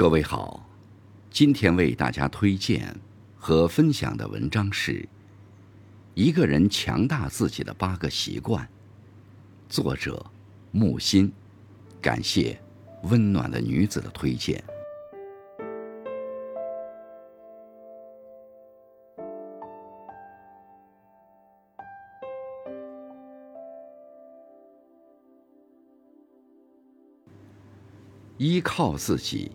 各位好，今天为大家推荐和分享的文章是《一个人强大自己的八个习惯》，作者木心，感谢温暖的女子的推荐。依靠自己。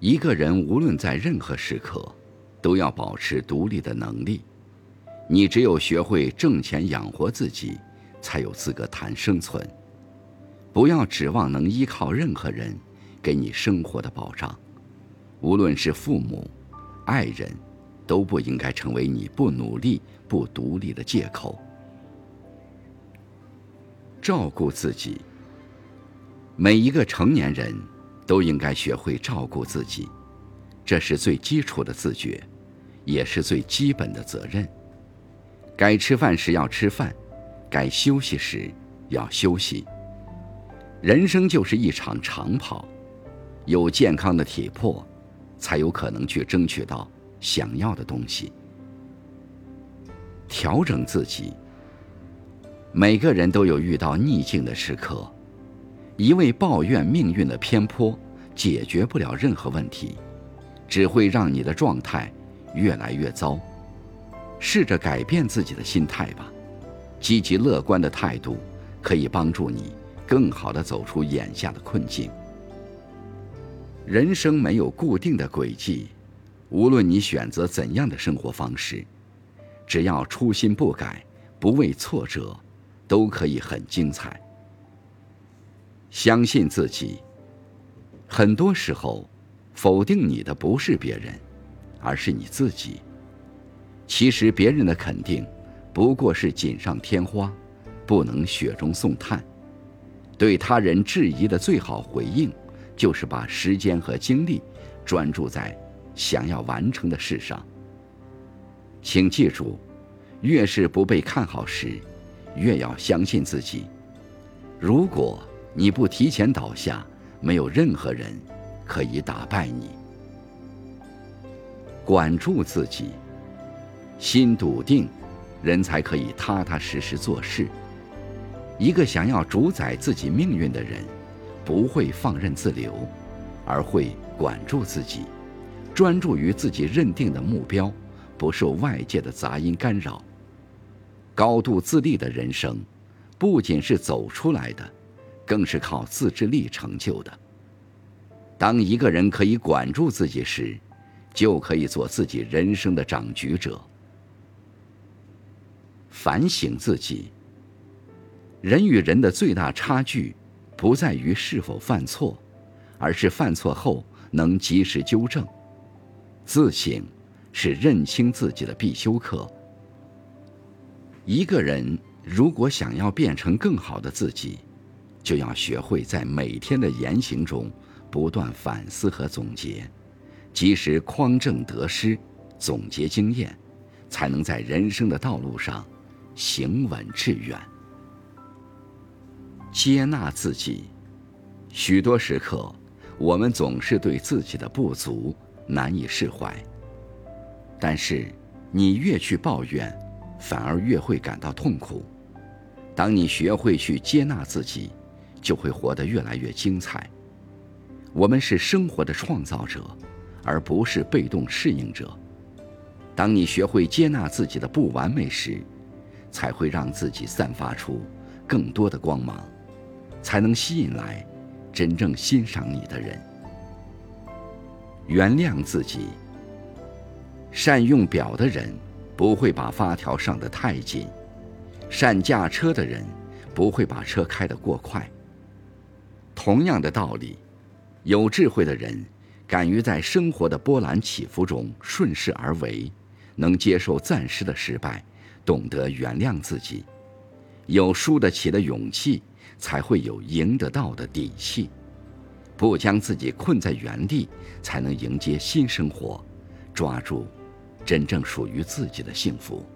一个人无论在任何时刻，都要保持独立的能力。你只有学会挣钱养活自己，才有资格谈生存。不要指望能依靠任何人给你生活的保障，无论是父母、爱人，都不应该成为你不努力、不独立的借口。照顾自己。每一个成年人，都应该学会照顾自己，这是最基础的自觉，也是最基本的责任。该吃饭时要吃饭，该休息时要休息。人生就是一场长跑，有健康的体魄，才有可能去争取到想要的东西。调整自己。每个人都有遇到逆境的时刻。一味抱怨命运的偏颇，解决不了任何问题，只会让你的状态越来越糟。试着改变自己的心态吧，积极乐观的态度可以帮助你更好的走出眼下的困境。人生没有固定的轨迹，无论你选择怎样的生活方式，只要初心不改，不畏挫折，都可以很精彩。相信自己。很多时候，否定你的不是别人，而是你自己。其实别人的肯定，不过是锦上添花，不能雪中送炭。对他人质疑的最好回应，就是把时间和精力专注在想要完成的事上。请记住，越是不被看好时，越要相信自己。如果。你不提前倒下，没有任何人可以打败你。管住自己，心笃定，人才可以踏踏实实做事。一个想要主宰自己命运的人，不会放任自流，而会管住自己，专注于自己认定的目标，不受外界的杂音干扰。高度自立的人生，不仅是走出来的。更是靠自制力成就的。当一个人可以管住自己时，就可以做自己人生的掌局者。反省自己。人与人的最大差距，不在于是否犯错，而是犯错后能及时纠正。自省是认清自己的必修课。一个人如果想要变成更好的自己，就要学会在每天的言行中不断反思和总结，及时匡正得失，总结经验，才能在人生的道路上行稳致远。接纳自己，许多时刻，我们总是对自己的不足难以释怀。但是，你越去抱怨，反而越会感到痛苦。当你学会去接纳自己，就会活得越来越精彩。我们是生活的创造者，而不是被动适应者。当你学会接纳自己的不完美时，才会让自己散发出更多的光芒，才能吸引来真正欣赏你的人。原谅自己。善用表的人不会把发条上的太紧，善驾车的人不会把车开得过快。同样的道理，有智慧的人敢于在生活的波澜起伏中顺势而为，能接受暂时的失败，懂得原谅自己，有输得起的勇气，才会有赢得到的底气。不将自己困在原地，才能迎接新生活，抓住真正属于自己的幸福。